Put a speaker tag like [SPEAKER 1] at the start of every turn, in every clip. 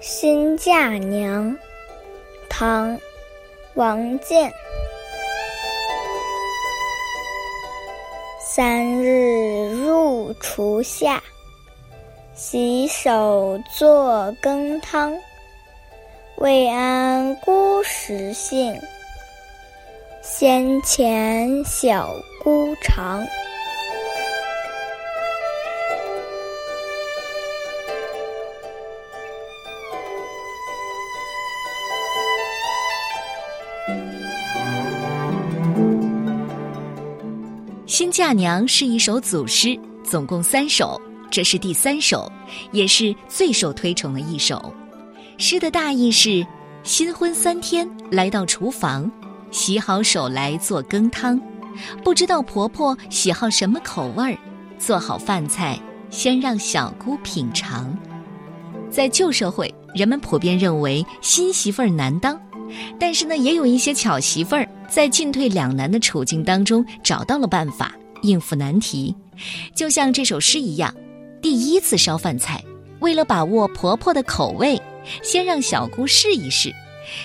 [SPEAKER 1] 新嫁娘，唐·王建。三日入厨下，洗手作羹汤。未谙姑食性，先遣小姑尝。
[SPEAKER 2] 新嫁娘是一首组诗，总共三首，这是第三首，也是最受推崇的一首。诗的大意是：新婚三天来到厨房，洗好手来做羹汤，不知道婆婆喜好什么口味儿，做好饭菜先让小姑品尝。在旧社会，人们普遍认为新媳妇儿难当。但是呢，也有一些巧媳妇儿在进退两难的处境当中找到了办法应付难题，就像这首诗一样，第一次烧饭菜，为了把握婆婆的口味，先让小姑试一试，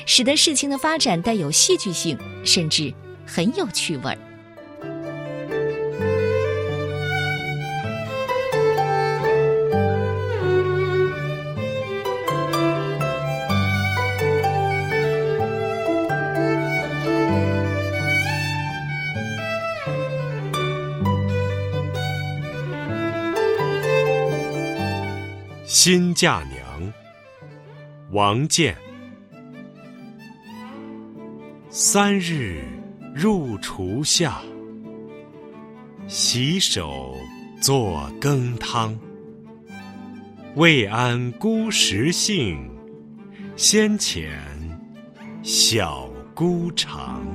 [SPEAKER 2] 使得事情的发展带有戏剧性，甚至很有趣味儿。
[SPEAKER 3] 新嫁娘，王建。三日入厨下，洗手作羹汤。未谙姑食性，先遣小姑尝。